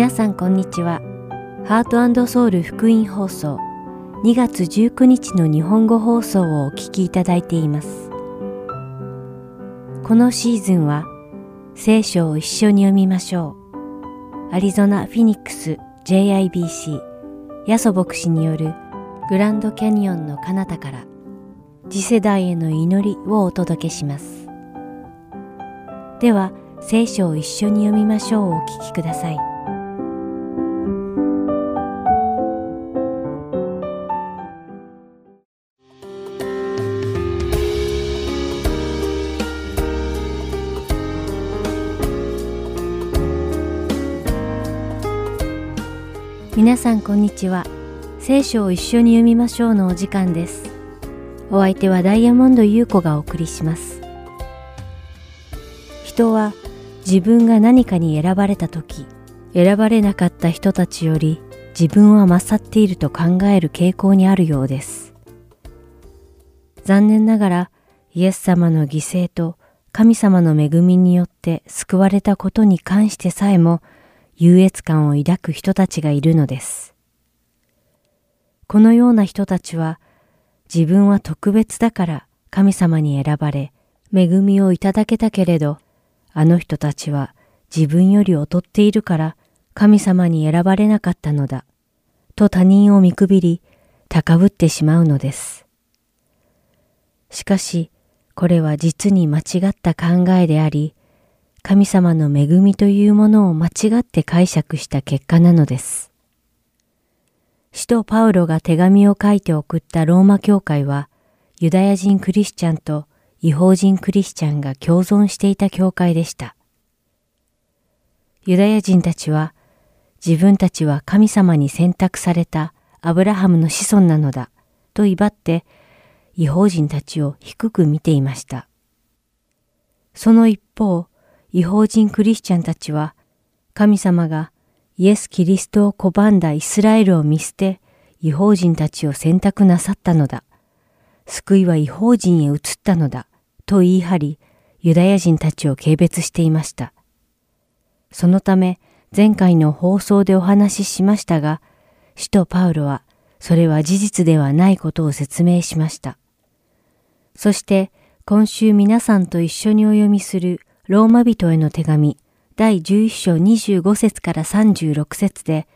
皆さんこんにちは。ハートソウル福音放送2月19日の日本語放送をお聞きいただいています。このシーズンは聖書を一緒に読みましょう。アリゾナ・フィニックス JIBC ヤソ牧師によるグランドキャニオンの彼方から次世代への祈りをお届けします。では、聖書を一緒に読みましょうお聞きください。皆さんこんにちは。聖書を一緒に読みましょうのお時間です。お相手はダイヤモンド優子がお送りします。人は自分が何かに選ばれた時、選ばれなかった人たちより自分は勝っていると考える傾向にあるようです。残念ながらイエス様の犠牲と神様の恵みによって救われたことに関してさえも優越感を抱く人たちがいるのです。このような人たちは自分は特別だから神様に選ばれ恵みをいただけたけれどあの人たちは自分より劣っているから神様に選ばれなかったのだと他人を見くびり高ぶってしまうのです。しかしこれは実に間違った考えであり神様の恵みというものを間違って解釈した結果なのです。使徒パウロが手紙を書いて送ったローマ教会は、ユダヤ人クリスチャンと違法人クリスチャンが共存していた教会でした。ユダヤ人たちは、自分たちは神様に選択されたアブラハムの子孫なのだと威張って、違法人たちを低く見ていました。その一方、違法人クリスチャンたちは、神様がイエス・キリストを拒んだイスラエルを見捨て、違法人たちを選択なさったのだ。救いは違法人へ移ったのだ。と言い張り、ユダヤ人たちを軽蔑していました。そのため、前回の放送でお話ししましたが、使徒パウロは、それは事実ではないことを説明しました。そして、今週皆さんと一緒にお読みするローマ人への手紙第11章25節から36節で、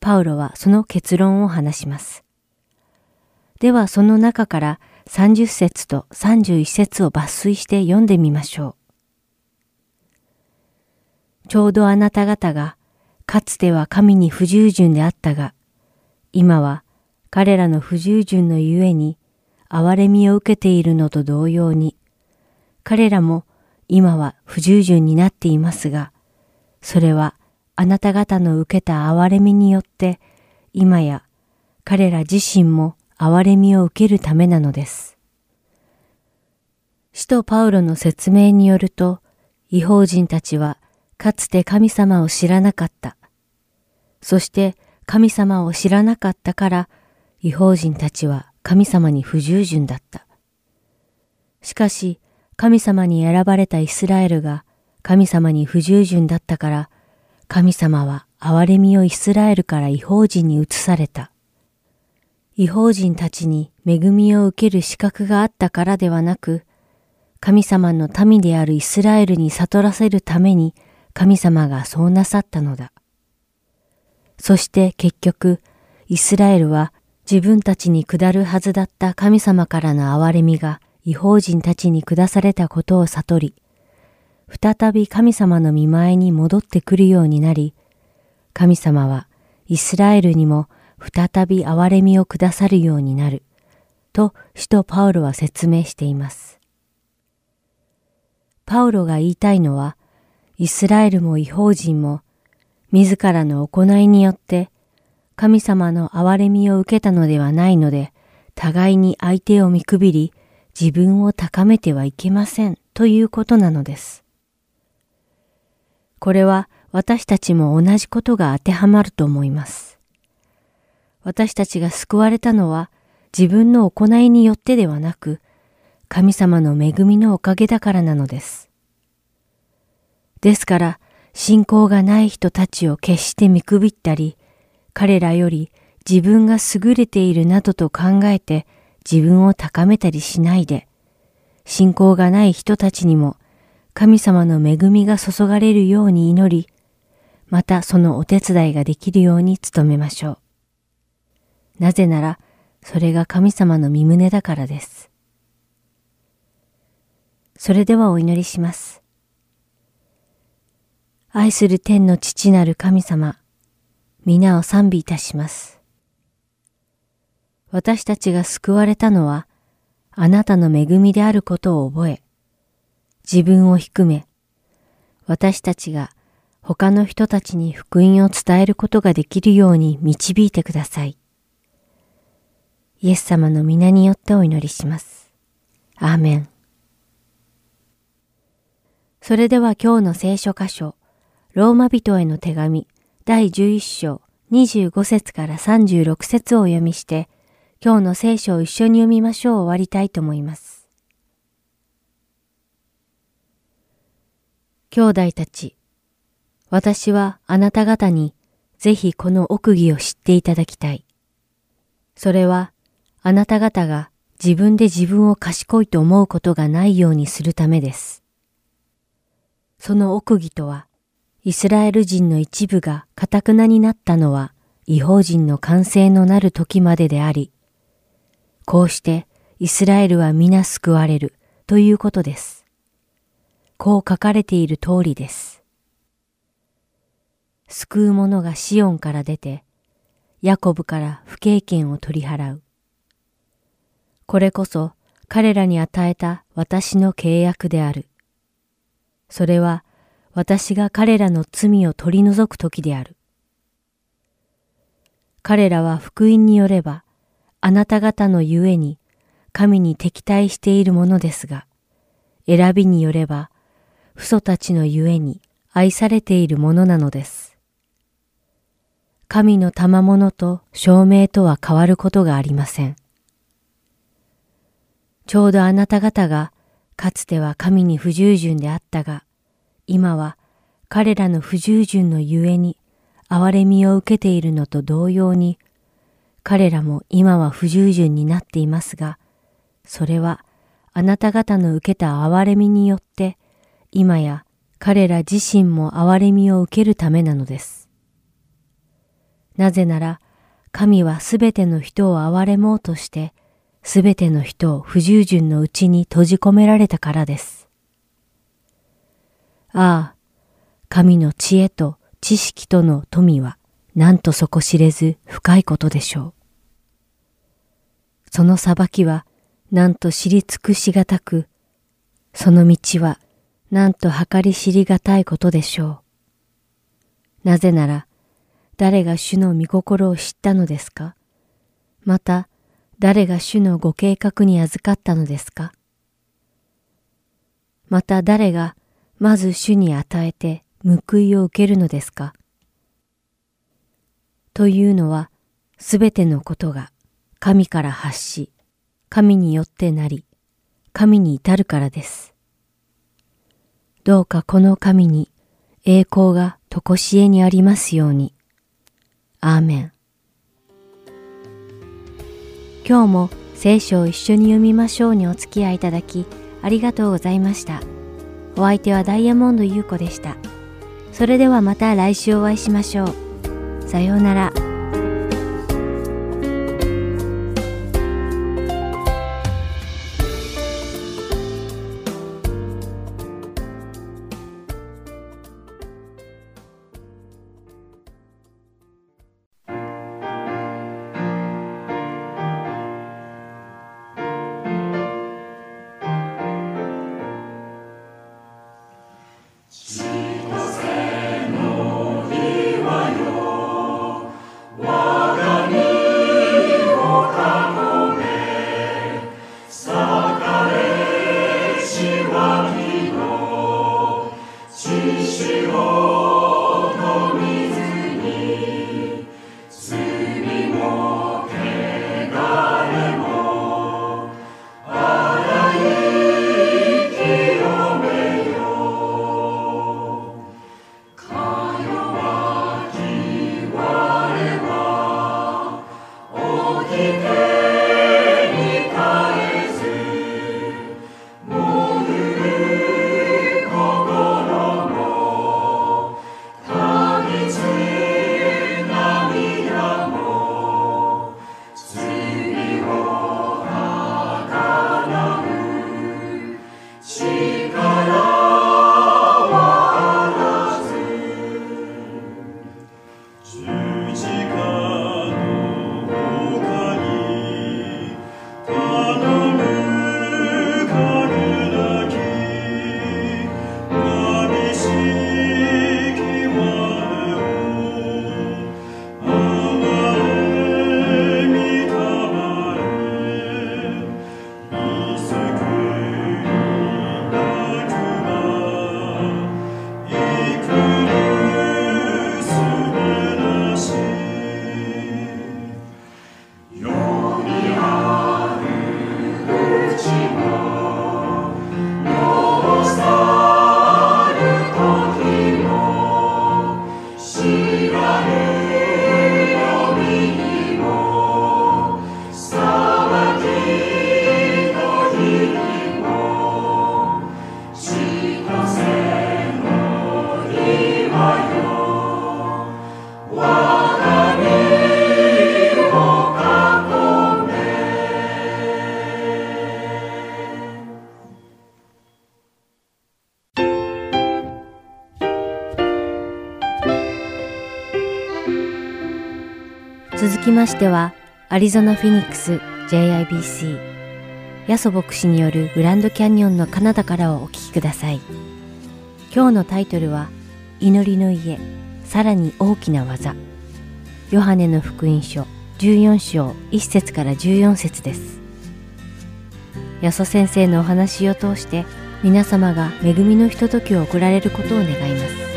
パウロはその結論を話します。ではその中から30節と31節を抜粋して読んでみましょう。ちょうどあなた方が、かつては神に不従順であったが、今は彼らの不従順のゆえに、憐れみを受けているのと同様に、彼らも今は不従順になっていますが、それはあなた方の受けた憐れみによって、今や彼ら自身も憐れみを受けるためなのです。使徒パウロの説明によると、違法人たちはかつて神様を知らなかった。そして神様を知らなかったから、違法人たちは神様に不従順だった。しかし、神様に選ばれたイスラエルが神様に不従順だったから、神様は憐れみをイスラエルから違法人に移された。違法人たちに恵みを受ける資格があったからではなく、神様の民であるイスラエルに悟らせるために神様がそうなさったのだ。そして結局、イスラエルは自分たちに下るはずだった神様からの憐れみが違法人たちに下されたことを悟り、再び神様の見前に戻ってくるようになり、神様はイスラエルにも再び憐れみをくださるようになる、と使徒パウロは説明しています。パウロが言いたいのは、イスラエルも違法人も、自らの行いによって神様の憐れみを受けたのではないので、互いに相手を見くびり、自分を高めてはいけませんということなのです。これは私たちも同じことが当てはまると思います。私たちが救われたのは自分の行いによってではなく、神様の恵みのおかげだからなのです。ですから、信仰がない人たちを決して見くびったり、彼らより自分が優れているなどと考えて自分を高めたりしないで、信仰がない人たちにも神様の恵みが注がれるように祈り、またそのお手伝いができるように努めましょう。なぜなら、それが神様の身旨だからです。それではお祈りします。愛する天の父なる神様、皆を賛美いたします。私たちが救われたのは、あなたの恵みであることを覚え、自分を低め、私たちが他の人たちに福音を伝えることができるように導いてください。イエス様の皆によってお祈りします。アーメン。それでは今日の聖書箇所、ローマ人への手紙第11章25節から36節をお読みして、今日の聖書を一緒に読みましょう終わりたいと思います。兄弟たち、私はあなた方にぜひこの奥義を知っていただきたい。それはあなた方が自分で自分を賢いと思うことがないようにするためです。その奥義とは、イスラエル人の一部が堅くなになったのは違法人の完成のなる時までであり、こうしてイスラエルは皆救われるということです。こう書かれている通りです。救う者がシオンから出て、ヤコブから不経験を取り払う。これこそ彼らに与えた私の契約である。それは私が彼らの罪を取り除く時である。彼らは福音によれば、あなた方のゆえに神に敵対しているものですが、選びによれば、父祖たちのゆえに愛されているものなのです。神の賜物と証明とは変わることがありません。ちょうどあなた方がかつては神に不従順であったが、今は彼らの不従順のゆえに憐れみを受けているのと同様に、彼らも今は不従順になっていますが、それはあなた方の受けた憐れみによって、今や彼ら自身も憐れみを受けるためなのです。なぜなら、神はすべての人を憐れもうとして、すべての人を不従順のうちに閉じ込められたからです。ああ、神の知恵と知識との富は、なんと底知れず深いことでしょう。その裁きは、なんと知り尽くしがたく、その道は、なんと計り知りがたいことでしょう。なぜなら、誰が主の御心を知ったのですか？また、誰が主のご計画に預かったのですか？また誰がまず主に与えて報いを受けるのですか？というのはすべてのことが神から発し、神によってなり、神に至るからです。どうかこの神に栄光がとこしえにありますように。アーメン。今日も聖書を一緒に読みましょうにお付き合いいただきありがとうございました。お相手はダイヤモンド優子でした。それではまた来週お会いしましょう。さようなら。ましては、アリゾナ・フィニックス JIBC ヤソ牧師によるグランドキャニオンのカナダからをお聞きください。今日のタイトルは、祈りの家、さらに大きな技。ヨハネの福音書14章1節から14節です。ヤソ先生のお話を通して皆様が恵みのひとときを送られることを願います。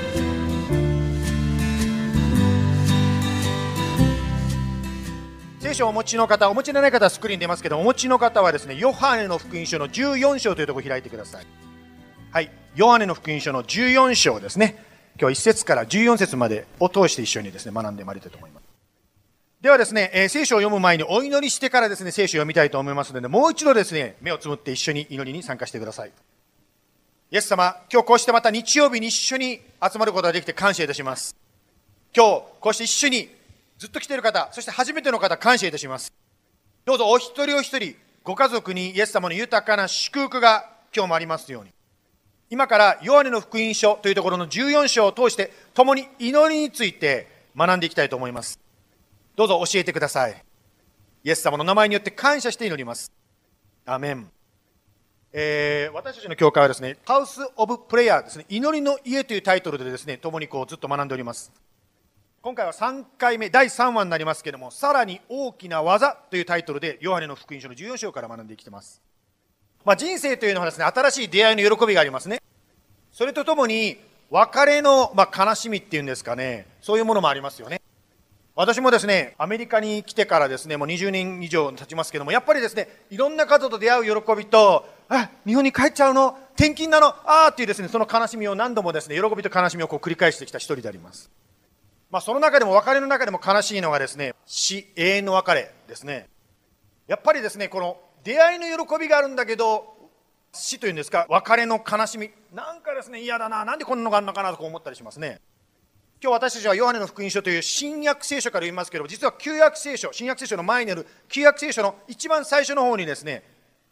書をお持ちの方、お持ちのない方はスクリーン出ますけど、お持ちの方はですね、ヨハネの福音書の14章というところを開いてください。はい、ヨハネの福音書の14章ですね。今日1節から14節までを通して一緒にですね、学んでまいりたいと思います。ではですね、えー、聖書を読む前にお祈りしてからですね、聖書を読みたいと思いますので、もう一度ですね、目をつむって一緒に祈りに参加してください。イエス様、今日こうしてまた日曜日に一緒に集まることができて感謝いたします。今日、こうして一緒にずっと来ている方、そして初めての方、感謝いたします。どうぞお一人お一人、ご家族にイエス様の豊かな祝福が今日もありますように。今からヨハネの福音書というところの14章を通して、共に祈りについて学んでいきたいと思います。どうぞ教えてください。イエス様の名前によって感謝して祈ります。アメン。えー、私たちの教会はですね、ハウス・オブ・プレイヤーですね、祈りの家というタイトルでですね、共にこうずっと学んでおります。今回は3回目、第3話になりますけれども、さらに大きな技というタイトルで、ヨハネの福音書の14章から学んできてます。まあ、人生というのはですね、新しい出会いの喜びがありますね。それとともに、別れの、まあ、悲しみっていうんですかね、そういうものもありますよね。私もですね、アメリカに来てからですね、もう20年以上経ちますけども、やっぱりですね、いろんな方と出会う喜びと、あ、日本に帰っちゃうの？転勤なの？ああっていうですね、その悲しみを何度もですね、喜びと悲しみをこう繰り返してきた一人であります。まあ、その中でも別れの中でも悲しいのがですね、死、永遠の別れですね。やっぱりですね、この出会いの喜びがあるんだけど、死というんですか、別れの悲しみ、なんかですね、嫌だな、なんでこんなのがあるのかなと思ったりしますね。今日私たちはヨハネの福音書という新約聖書から言いますけど実は旧約聖書新約聖書の前にある旧約聖書の一番最初の方にですね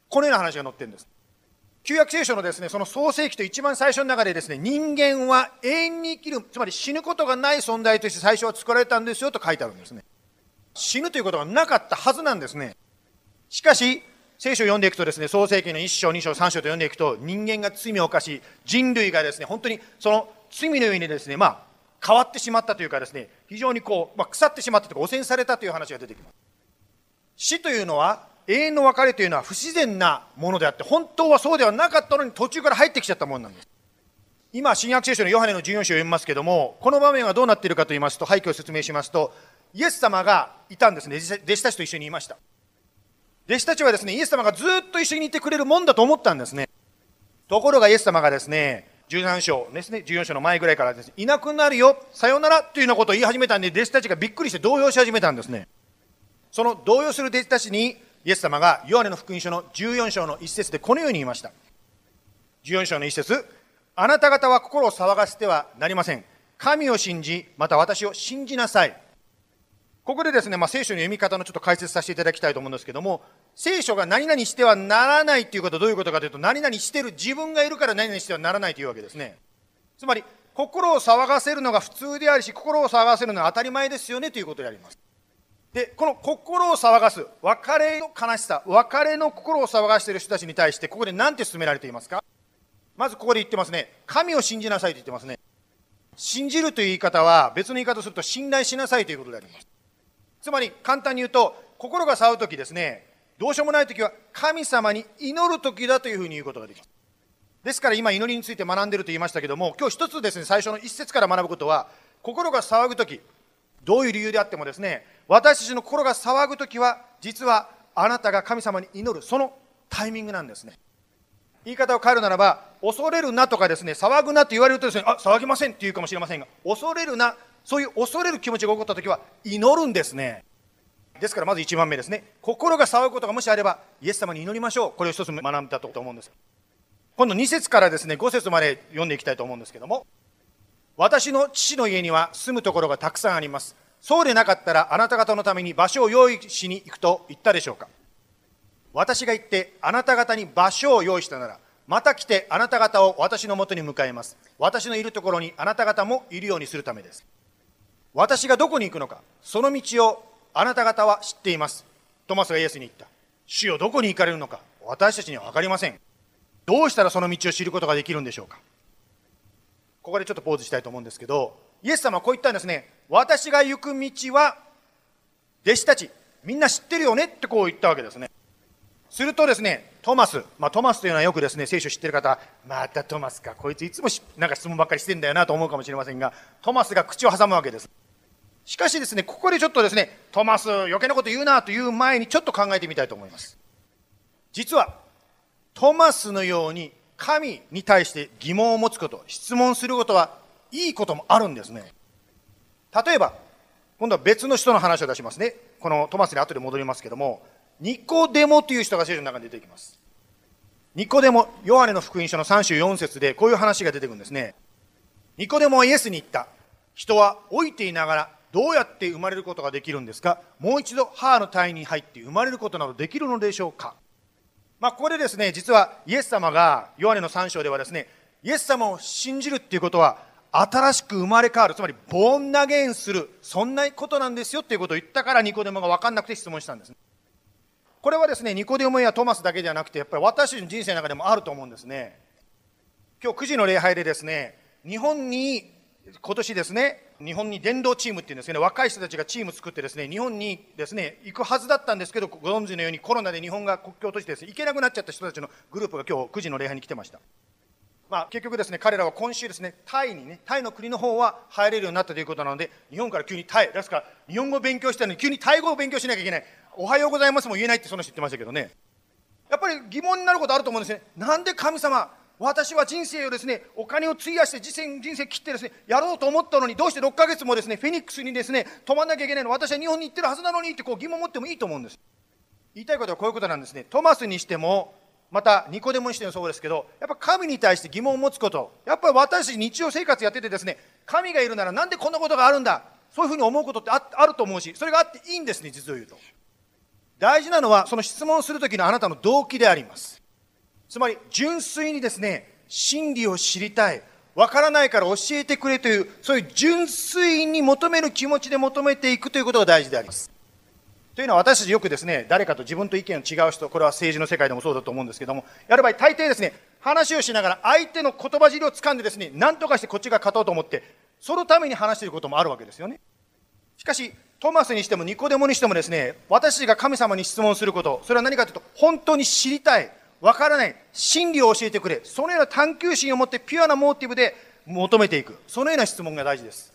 このような話が載ってるんです旧約聖書のですねその創世記と一番最初の中でですね人間は永遠に生きるつまり死ぬことがない存在として最初は作られたんですよと書いてあるんですね死ぬということがなかったはずなんですねしかし聖書を読んでいくとですね創世記の1章2章3章と読んでいくと人間が罪を犯し人類がですね本当にその罪の上にですねまあ変わってしまったというかですね、非常にこう、まあ、腐ってしまったというか、汚染されたという話が出てきます。死というのは、永遠の別れというのは不自然なものであって、本当はそうではなかったのに途中から入ってきちゃったものなんです。今、新約聖書のヨハネの14章を読みますけども、この場面はどうなっているかと言いますと、背景を説明しますと、イエス様がいたんですね。弟子たちと一緒にいました。弟子たちはですね、イエス様がずっと一緒にいてくれるもんだと思ったんですね。ところがイエス様がですね、13章ですね、14章の前ぐらいからです、ね、いなくなるよ、さよならというようなことを言い始めたんで、弟子たちがびっくりして動揺し始めたんですね。その動揺する弟子たちに、イエス様がヨハネの福音書の14章の一節でこのように言いました。14章の一節あなた方は心を騒がせてはなりません。神を信じ、また私を信じなさい。ここでですね、まあ、聖書の読み方のちょっと解説させていただきたいと思うんですけども、聖書が何々してはならないということはどういうことかというと、何々してる自分がいるから何々してはならないというわけですね。つまり、心を騒がせるのが普通であるし、心を騒がせるのは当たり前ですよねということであります。で、この心を騒がす、別れの悲しさ、別れの心を騒がしている人たちに対して、ここで何て進められていますか？まずここで言ってますね。神を信じなさいと言ってますね。信じるという言い方は、別の言い方をすると信頼しなさいということであります。つまり簡単に言うと心が騒ぐ時ですねどうしようもない時は神様に祈る時だというふうに言うことができますですから今祈りについて学んでると言いましたけども今日一つですね最初の一節から学ぶことは心が騒ぐ時どういう理由であってもですね私たちの心が騒ぐ時は実はあなたが神様に祈るそのタイミングなんですね。言い方を変えるならば恐れるなとかですね騒ぐなと言われるとですねあ騒ぎませんって言うかもしれませんが恐れるなそういう恐れる気持ちが起こった時は祈るんですね。ですからまず1番目ですね。心が騒ぐことがもしあればイエス様に祈りましょう。これを一つ学んだと思うんです。今度2節からですね5節まで読んでいきたいと思うんですけども。私の父の家には住むところがたくさんあります。そうでなかったらあなた方のために場所を用意しに行くと言ったでしょうか。私が行ってあなた方に場所を用意したならまた来てあなた方を私のもとに迎えます。私のいるところにあなた方もいるようにするためです。私がどこに行くのか、その道をあなた方は知っています。トマスがイエスに言った。主よどこに行かれるのか私たちには分かりません。どうしたらその道を知ることができるんでしょうか。ここでちょっとポーズしたいと思うんですけどイエス様はこう言ったんですね。私が行く道は弟子たちみんな知ってるよねってこう言ったわけですね。するとですねトマス、まあ、トマスというのはよくですね聖書知ってる方またトマスか。こいついつもなんか質問ばっかりしてんだよなと思うかもしれませんがトマスが口を挟むわけです。しかしですねここでちょっとですねトマス余計なこと言うなという前にちょっと考えてみたいと思います。実はトマスのように神に対して疑問を持つこと質問することはいいこともあるんですね。例えば今度は別の人の話を出しますね。このトマスに後で戻りますけどもニコデモという人が聖書の中に出てきます。ニコデモヨハネの福音書の34節でこういう話が出てくるんですね。ニコデモはイエスに言った。人は老いていながらどうやって生まれることができるんですか？もう一度母の体に入って生まれることなどできるのでしょうか？まあ、ここでですね、実はイエス様が、ヨハネの3章ではですね、イエス様を信じるっていうことは、新しく生まれ変わる、つまり、ボーンナゲンする、そんなことなんですよっていうことを言ったから、ニコデモが分かんなくて質問したんです。これはですね、ニコデモやトマスだけではなくて、やっぱり私の人生の中でもあると思うんですね。今日9時の礼拝でですね、日本に今年ですね、日本に伝道チームっていうんです、ね、若い人たちがチーム作ってですね、日本にですね、行くはずだったんですけど、ご存知のようにコロナで日本が国境としてですね、行けなくなっちゃった人たちのグループが今日9時の礼拝に来てました。まあ、結局ですね、彼らは今週ですね、タイにね、タイの国の方は入れるようになったということなので、日本から急にタイ、ですから日本語を勉強したのに急にタイ語を勉強しなきゃいけない。おはようございますも言えないってその人言ってましたけどね。やっぱり疑問になることあると思うんですね。なんで神様、私は人生をですね、お金を費やして人生人生切ってですね、やろうと思ったのに、どうして6ヶ月もですね、フェニックスにですね、泊まんなきゃいけないの、私は日本に行ってるはずなのにってこう疑問を持ってもいいと思うんです。言いたいことはこういうことなんですね。トマスにしても、またニコデモにしてもそうですけど、やっぱ神に対して疑問を持つこと、やっぱり私日常生活やっててですね、神がいるならなんでこんなことがあるんだ、そういうふうに思うことってああると思うし、それがあっていいんですね、実を言うと。大事なのは、その質問するときのあなたの動機であります。つまり、純粋にですね、真理を知りたい。わからないから教えてくれという、そういう純粋に求める気持ちで求めていくということが大事であります。というのは私たちよくですね、誰かと自分と意見の違う人、これは政治の世界でもそうだと思うんですけども、やる場合大抵ですね、話をしながら相手の言葉尻を掴んでですね、何とかしてこっちが勝とうと思って、そのために話していることもあるわけですよね。しかし、トマスにしてもニコデモにしてもですね、私が神様に質問すること、それは何かというと、本当に知りたい。わからない。真理を教えてくれ。そのような探求心を持ってピュアなモーティブで求めていく。そのような質問が大事です。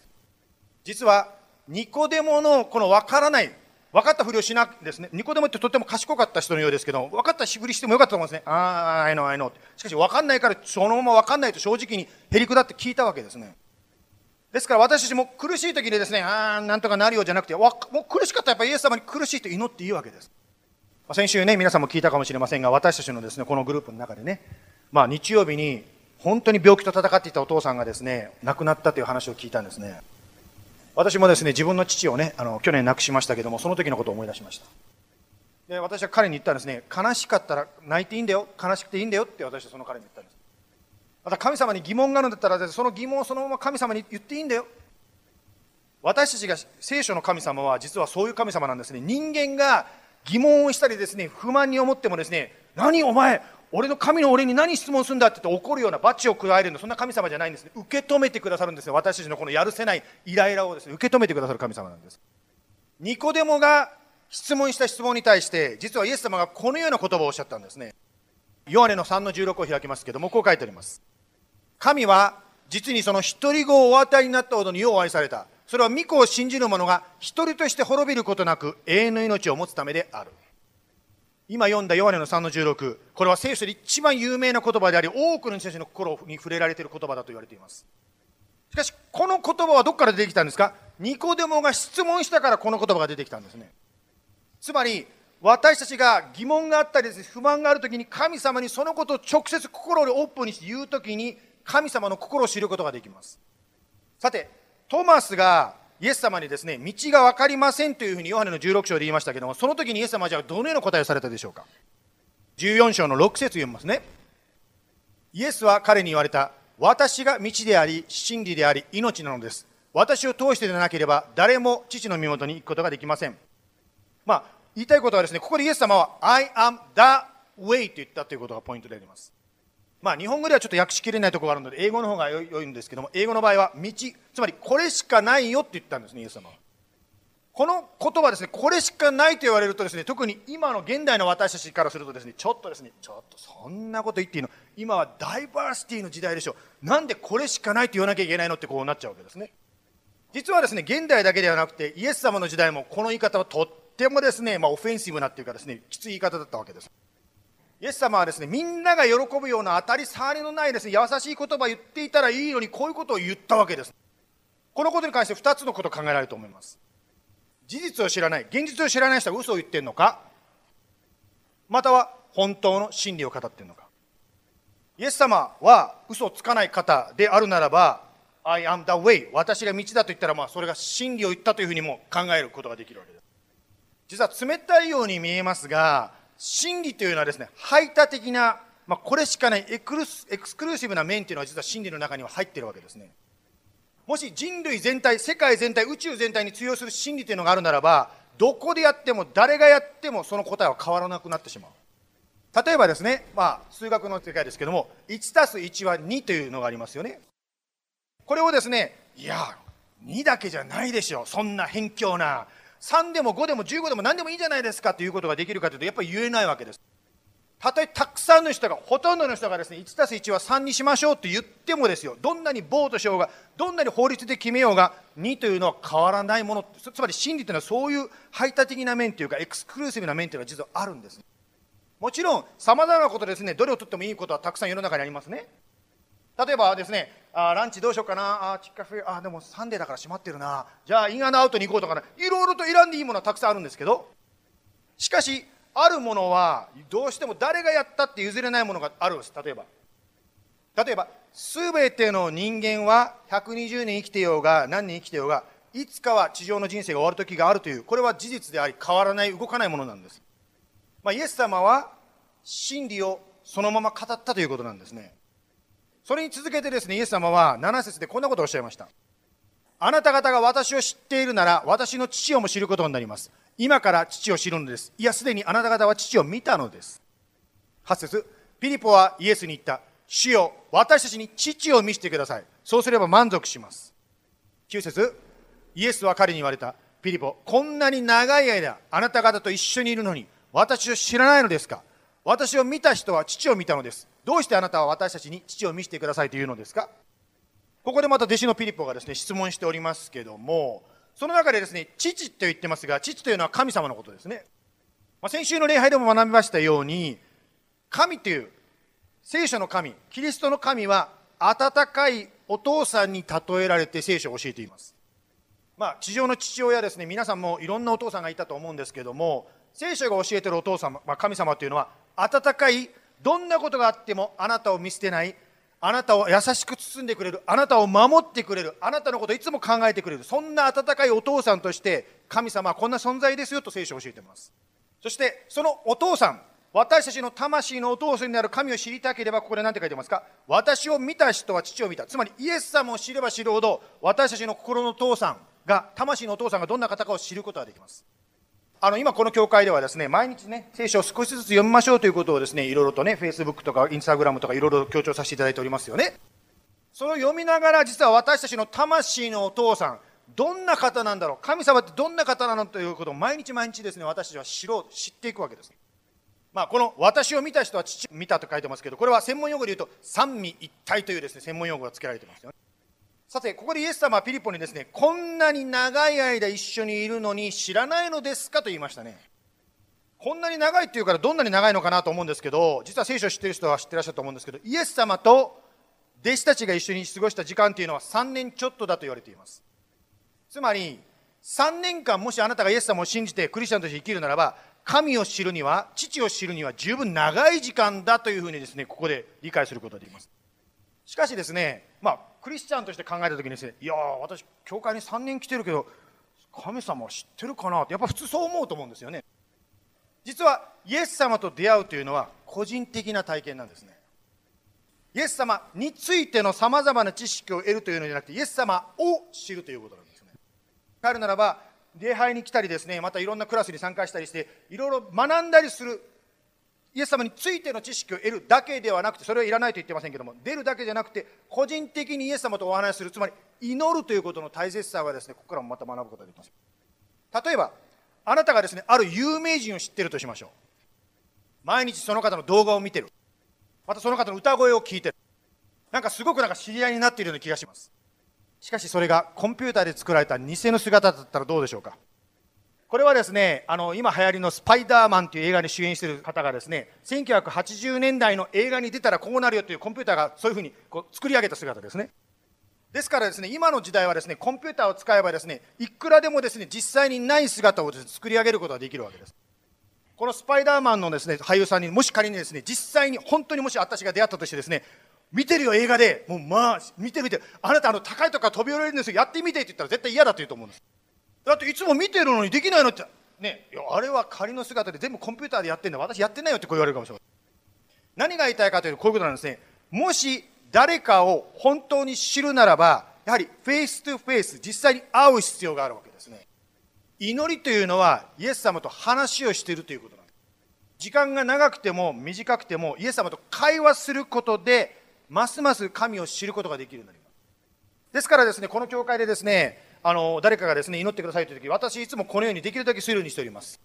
実はニコデモのこのわからない。分かったふりをしなくですね。ニコデモってとても賢かった人のようですけど分かったふりしてもよかったと思うんですね。あああいのあいのしかし分かんないからそのまま分かんないと正直にへりくだって聞いたわけですねですから私たちも苦しい時にですねああなんとかなるようじゃなくてもう苦しかったらやっぱイエス様に苦しいと祈っていいわけです先週ね、皆さんも聞いたかもしれませんが、私たちのですね、このグループの中でね、まあ日曜日に本当に病気と戦っていたお父さんがですね、亡くなったという話を聞いたんですね。私もですね、自分の父をね、あの、去年亡くしましたけども、その時のことを思い出しました。で、私は彼に言ったんですね、悲しかったら泣いていいんだよ、悲しくていいんだよって私はその彼に言ったんです。また神様に疑問があるんだったら、その疑問をそのまま神様に言っていいんだよ。私たちが聖書の神様は実はそういう神様なんですね。人間が疑問をしたりですね不満に思ってもですね何お前俺の神の俺に何質問するんだって言って怒るような罰を加えるのそんな神様じゃないんですね。受け止めてくださるんですよ。私たちのこのやるせないイライラをですね受け止めてくださる神様なんです。ニコデモが質問した質問に対して実はイエス様がこのような言葉をおっしゃったんですね。ヨハネの3の16を開きますけどもこう書いてあります。神は実にその一人子をお与えになったほどによう愛された。それは御子を信じる者が一人として滅びることなく永遠の命を持つためである。今読んだヨハネの3の16、これは聖書で一番有名な言葉であり、多くの人たちの心に触れられている言葉だと言われています。しかし、この言葉はどこから出てきたんですか？ニコデモが質問したからこの言葉が出てきたんですね。つまり、私たちが疑問があったり不満があるときに神様にそのことを直接心をオープンにして言うときに神様の心を知ることができます。さて、トマスがイエス様にですね、道が分かりませんというふうにヨハネの16章で言いましたけども、その時にイエス様はじゃあどのような答えをされたでしょうか？14章の6節読みますね。イエスは彼に言われた。私が道であり、真理であり、命なのです。私を通してでなければ、誰も父の身元に行くことができません。まあ、言いたいことはですね、ここでイエス様は I am the way と言ったということがポイントであります。まあ、日本語ではちょっと訳しきれないところがあるので、英語の方が良いんですけども、英語の場合は道、つまりこれしかないよって言ったんですね、イエス様は。この言葉ですね、これしかないと言われるとですね、特に今の現代の私たちからするとですね、ちょっとですね、ちょっとそんなこと言っていいの今はダイバーシティの時代でしょ。なんでこれしかないと言わなきゃいけないのってこうなっちゃうわけですね。実はですね、現代だけではなくて、イエス様の時代もこの言い方はとってもですね、まあ、オフェンシブなっていうかですね、きつい言い方だったわけです。イエス様はですね、みんなが喜ぶような当たり障りのないですね、優しい言葉を言っていたらいいのに、こういうことを言ったわけです。このことに関して2つのこと考えられると思います。事実を知らない、現実を知らない人が嘘を言ってるのか、または本当の真理を語ってるのか。イエス様は嘘をつかない方であるならば、I am the way 私が道だと言ったら、まあ、それが真理を言ったというふうにも考えることができるわけです。実は冷たいように見えますが、真理というのはですね、排他的な、まあ、これしかないエクルスエクスクルーシブな面というのは実は真理の中には入ってるわけですね。もし人類全体、世界全体、宇宙全体に通用する真理というのがあるならば、どこでやっても、誰がやってもその答えは変わらなくなってしまう。例えばですね、まあ、数学の世界ですけども、1たす1は2というのがありますよね。これをですね、いや、2だけじゃないでしょう、そんな偏境な。3でも5でも15でも何でもいいじゃないですかということができるかというとやっぱり言えないわけです。たとえたくさんの人がほとんどの人がですね1たす1は3にしましょうと言ってもですよ。どんなにボートしようがどんなに法律で決めようが2というのは変わらないもの。つまり真理というのはそういう排他的な面というかエクスクルーシブな面というのは実はあるんですもちろんさまざまなことですねどれをとってもいいことはたくさん世の中にありますね。例えばですねあランチどうしようかな。あチッカフェ。あでもサンデーだから閉まってるな。じゃあインアンアウトに行こうとかね。いろいろと選んでいいものはたくさんあるんですけどしかしあるものはどうしても誰がやったって譲れないものがあるんです。例えば。例えば全ての人間は120年生きてようが何年生きてようがいつかは地上の人生が終わる時があるというこれは事実であり変わらない動かないものなんです、まあ、イエス様は真理をそのまま語ったということなんですね。それに続けてですね、イエス様は7節でこんなことをおっしゃいました。あなた方が私を知っているなら、私の父をも知ることになります。今から父を知るのです。いや、すでにあなた方は父を見たのです。8節ピリポはイエスに言った。主よ、私たちに父を見せてください。そうすれば満足します。9節イエスは彼に言われた。ピリポ、こんなに長い間、あなた方と一緒にいるのに、私を知らないのですか？私を見た人は父を見たのです。どうしてあなたは私たちに父を見せてくださいというのですか？ここでまた弟子のピリポがですね質問しておりますけどもその中でですね父と言ってますが父というのは神様のことですね、まあ、先週の礼拝でも学びましたように神という聖書の神キリストの神は温かいお父さんに例えられて聖書を教えています。まあ地上の父親ですね皆さんもいろんなお父さんがいたと思うんですけども聖書が教えてるお父様、まあ、神様というのは温かいどんなことがあってもあなたを見捨てない。あなたを優しく包んでくれる。あなたを守ってくれる。あなたのことをいつも考えてくれる。そんな温かいお父さんとして神様はこんな存在ですよと聖書を教えています。そしてそのお父さん私たちの魂のお父さんになる神を知りたければここで何て書いてますか？私を見た人は父を見た。つまりイエス様を知れば知るほど私たちの心のお父さんが魂のお父さんがどんな方かを知ることができます。あの今この教会ではですね毎日ね聖書を少しずつ読みましょうということをですねいろいろとねフェイスブックとかインスタグラムとかいろいろ強調させていただいておりますよね。それを読みながら実は私たちの魂のお父さんどんな方なんだろう神様ってどんな方なのということを毎日毎日ですね私たちは知ろう知っていくわけです。まあ、この私を見た人は父を見たと書いてますけどこれは専門用語で言うと三位一体というですね専門用語が付けられてますよね。さて、ここでイエス様はピリポにですね、こんなに長い間一緒にいるのに知らないのですかと言いましたね。こんなに長いっていうからどんなに長いのかなと思うんですけど、実は聖書を知ってる人は知ってらっしゃると思うんですけど、イエス様と弟子たちが一緒に過ごした時間というのは3年ちょっとだと言われています。つまり、3年間もしあなたがイエス様を信じてクリスチャンとして生きるならば、神を知るには、父を知るには十分長い時間だというふうにですね、ここで理解することができます。しかしですね、まあ、クリスチャンとして考えた時にですねいや私教会に3年来てるけど神様は知ってるかなってやっぱ普通そう思うと思うんですよね。実はイエス様と出会うというのは個人的な体験なんですね。イエス様についてのさまざまな知識を得るというのではなくてイエス様を知るということなんですね。帰るならば礼拝に来たりですね、またいろんなクラスに参加したりして、いろいろ学んだりする、イエス様についての知識を得るだけではなくて、それはいらないと言ってませんけども、出るだけじゃなくて、個人的にイエス様とお話しする、つまり祈るということの大切さはですね、ここからもまた学ぶことができます。例えば、あなたがですね、ある有名人を知ってるとしましょう。毎日その方の動画を見てる。またその方の歌声を聞いてる。なんかすごくなんか知り合いになっているような気がします。しかしそれがコンピューターで作られた偽の姿だったらどうでしょうか？これはですね、あの、今流行りのスパイダーマンという映画に主演している方がですね、1980年代の映画に出たらこうなるよというコンピューターがそういうふうにこう作り上げた姿ですね。ですからですね、今の時代はですね、コンピューターを使えばですね、いくらでもですね、実際にない姿を、ね、作り上げることができるわけです。このスパイダーマンのですね、俳優さんにもし仮にですね、実際に本当にもし私が出会ったとしてですね、見てるよ映画で、もうまあ、見て見て、あなたあの高いとか飛び降りるんですよ、やってみてって言ったら絶対嫌だと言うと思うんです。だっていつも見てるのにできないのって、ね、いやあれは仮の姿で全部コンピューターでやってんだ私やってないよってこう言われるかもしれない。何が言いたいかというとこういうことなんですね。もし誰かを本当に知るならば、やはり face to face、実際に会う必要があるわけですね。祈りというのは、イエス様と話をしているということなんです。時間が長くても短くても、イエス様と会話することで、ますます神を知ることができるようになります。ですからですね、この教会でですね、あの誰かがですね祈ってくださいという時私いつもこのようにできるだけするようにしております。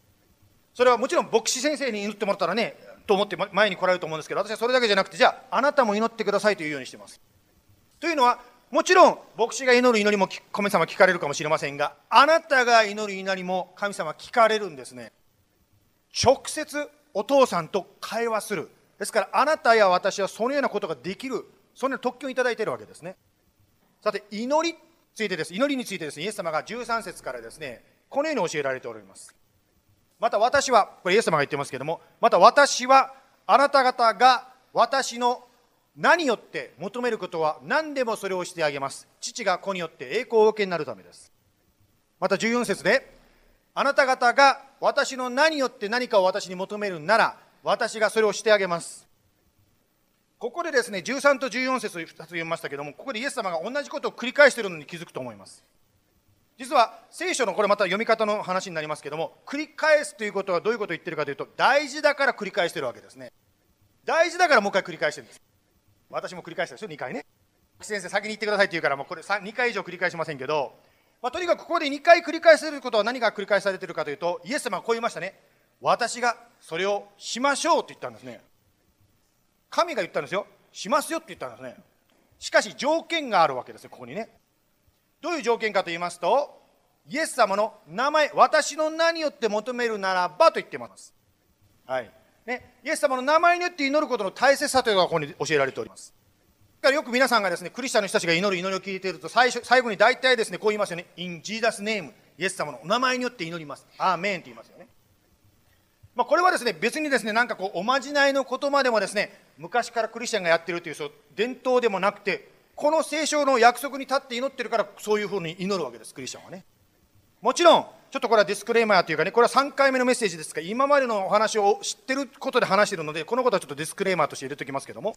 それはもちろん牧師先生に祈ってもらったらねと思って前に来られると思うんですけど私はそれだけじゃなくてじゃああなたも祈ってくださいというようにしてます。というのはもちろん牧師が祈る祈りも神様聞かれるかもしれませんがあなたが祈る祈りも神様聞かれるんですね。直接お父さんと会話する。ですからあなたや私はそのようなことができる。そのような特権をいただいているわけですね。さて祈りついてです。祈りについてです、イエス様が13節からですね、このように教えられております。また私は、これイエス様が言ってますけども、また私はあなた方が私の何よって求めることは何でもそれをしてあげます。父が子によって栄光を受けになるためです。また14節で、あなた方が私の何よって何かを私に求めるなら、私がそれをしてあげます。ここでですね、13と14節2つ読みましたけども、ここでイエス様が同じことを繰り返しているのに気づくと思います。実は聖書のこれまた読み方の話になりますけども、繰り返すということはどういうことを言ってるかというと、大事だから繰り返してるわけですね。大事だからもう一回繰り返してるんです。私も繰り返したでしょ、2回ね。先生、先に言ってくださいって言うから、もうこれ2回以上繰り返しませんけど、まあ、とにかくここで2回繰り返せることは何が繰り返されてるかというと、イエス様はこう言いましたね。私がそれをしましょうと言ったんですね。神が言ったんですよ。しますよって言ったんですね。しかし条件があるわけですよ、ここにね。どういう条件かと言いますと、イエス様の名前、私の名によって求めるならばと言ってます。はい。ね、イエス様の名前によって祈ることの大切さというのがここに教えられております。だからよく皆さんがですね、クリスチャンの人たちが祈る祈りを聞いていると、最初最後に大体ですね、こう言いますよね。in Jesus name。イエス様のお名前によって祈ります。アーメンって言いますよね。まあ、これはですね別にですねなんかこうおまじないのことまでもですね昔からクリスチャンがやってるというそう伝統でもなくてこの聖書の約束に立って祈ってるからそういうふうに祈るわけですクリスチャンはね。もちろんちょっとこれは disclaimer というかねこれは3回目のメッセージですが今までのお話を知ってることで話してるのでこのことはちょっと disclaimer として入れておきますけども。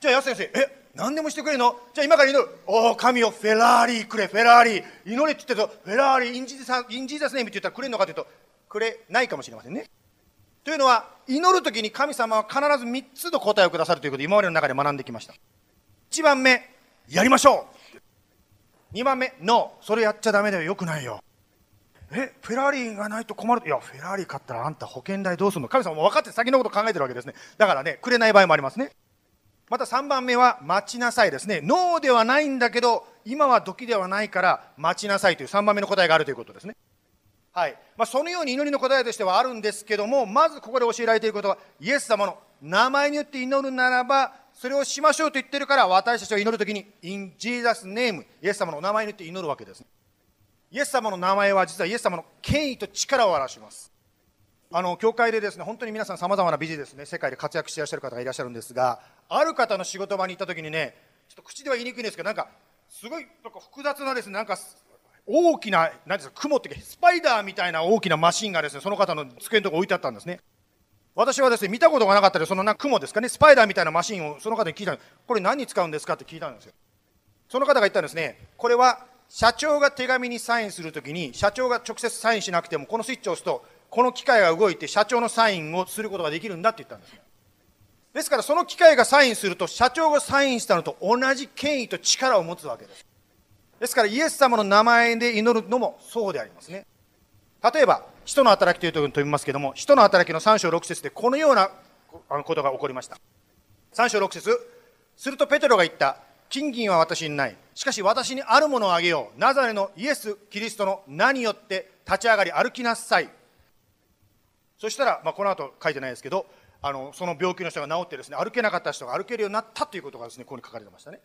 じゃあ安先生え何でもしてくれるの？じゃあ今から祈る。おお神よフェラーリくれフェラーリ祈れって言ってるとフェラーリ in Jesus in Jesus name って言ったらくれるのかというとくれないかもしれませんね。というのは祈る時に神様は必ず3つの答えをくださるということを今までの中で学んできました。1番目やりましょう。2番目ノーそれやっちゃダメだよ。よくないよ。えフェラーリがないと困る。いやフェラーリ買ったらあんた保険代どうするの？神様も分かって先のこと考えてるわけですね。だからねくれない場合もありますね。また3番目は待ちなさいですね。ノーではないんだけど今は時ではないから待ちなさいという3番目の答えがあるということですね。はいまあ、そのように祈りの答えとしてはあるんですけども、まずここで教えられていることは、イエス様の名前によって祈るならば、それをしましょうと言ってるから、私たちは祈るときに、in Jesus name、イエス様の名前によって祈るわけです。イエス様の名前は実はイエス様の権威と力を表します。あの教会でですね本当に皆さんさまざまなビジネスね世界で活躍していらっしゃる方がいらっしゃるんですがある方の仕事場に行った時にねちょっと口では言いにくいんですけどなんかすごいなんか複雑なですねなんか大きな、何ですか、雲っていうか、スパイダーみたいな大きなマシンがですね、その方の机のところ置いてあったんですね。私はですね、見たことがなかったで、そのな雲ですかね、スパイダーみたいなマシンをその方に聞いたんです。これ何に使うんですかって聞いたんですよ。その方が言ったんですね、これは社長が手紙にサインするときに、社長が直接サインしなくても、このスイッチを押すと、この機械が動いて社長のサインをすることができるんだって言ったんですよ。ですからその機械がサインすると、社長がサインしたのと同じ権威と力を持つわけです。ですからイエス様の名前で祈るのもそうでありますね。例えば、使徒の働きというところに飛びますけども、使徒の働きの3章6節でこのようなことが起こりました。3章6節するとペテロが言った。金銀は私にない。しかし私にあるものをあげよう。ナザレのイエス・キリストの名によって立ち上がり歩きなさい。そしたら、まあ、この後書いてないですけど、あのその病気の人が治ってですね、歩けなかった人が歩けるようになったということがですね、ここに書かれてましたね。